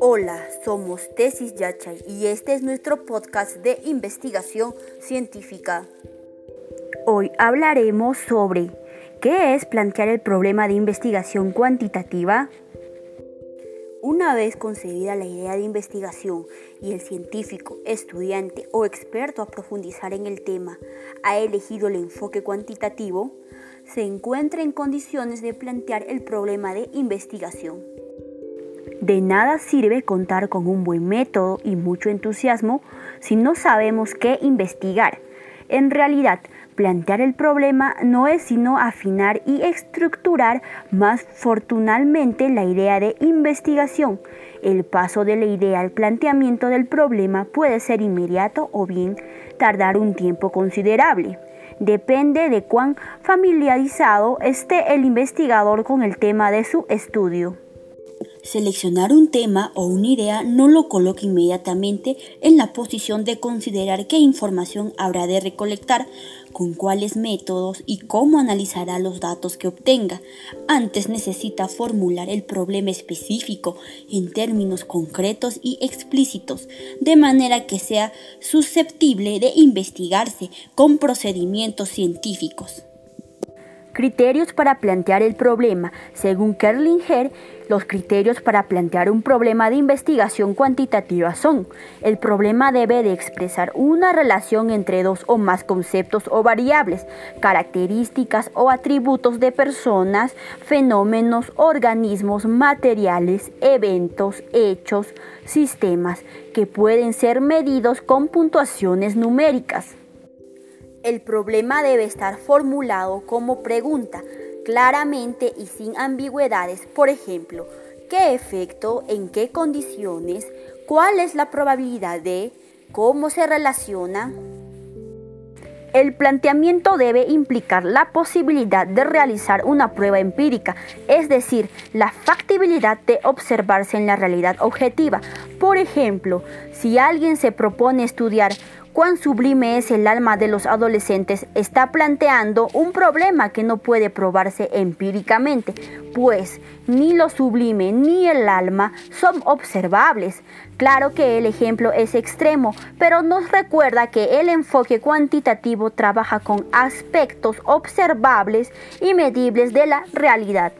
Hola, somos Tesis Yachay y este es nuestro podcast de investigación científica. Hoy hablaremos sobre qué es plantear el problema de investigación cuantitativa. Una vez concebida la idea de investigación y el científico, estudiante o experto a profundizar en el tema ha elegido el enfoque cuantitativo, se encuentra en condiciones de plantear el problema de investigación. De nada sirve contar con un buen método y mucho entusiasmo si no sabemos qué investigar. En realidad, plantear el problema no es sino afinar y estructurar más fortunadamente la idea de investigación. El paso de la idea al planteamiento del problema puede ser inmediato o bien tardar un tiempo considerable. Depende de cuán familiarizado esté el investigador con el tema de su estudio. Seleccionar un tema o una idea no lo coloca inmediatamente en la posición de considerar qué información habrá de recolectar, con cuáles métodos y cómo analizará los datos que obtenga. Antes necesita formular el problema específico en términos concretos y explícitos, de manera que sea susceptible de investigarse con procedimientos científicos. Criterios para plantear el problema. Según Kerlinger, los criterios para plantear un problema de investigación cuantitativa son, el problema debe de expresar una relación entre dos o más conceptos o variables, características o atributos de personas, fenómenos, organismos, materiales, eventos, hechos, sistemas, que pueden ser medidos con puntuaciones numéricas. El problema debe estar formulado como pregunta, claramente y sin ambigüedades. Por ejemplo, ¿qué efecto, en qué condiciones, cuál es la probabilidad de, cómo se relaciona? El planteamiento debe implicar la posibilidad de realizar una prueba empírica, es decir, la factibilidad de observarse en la realidad objetiva. Por ejemplo, si alguien se propone estudiar cuán sublime es el alma de los adolescentes, está planteando un problema que no puede probarse empíricamente, pues ni lo sublime ni el alma son observables. Claro que el ejemplo es extremo, pero nos recuerda que el enfoque cuantitativo trabaja con aspectos observables y medibles de la realidad.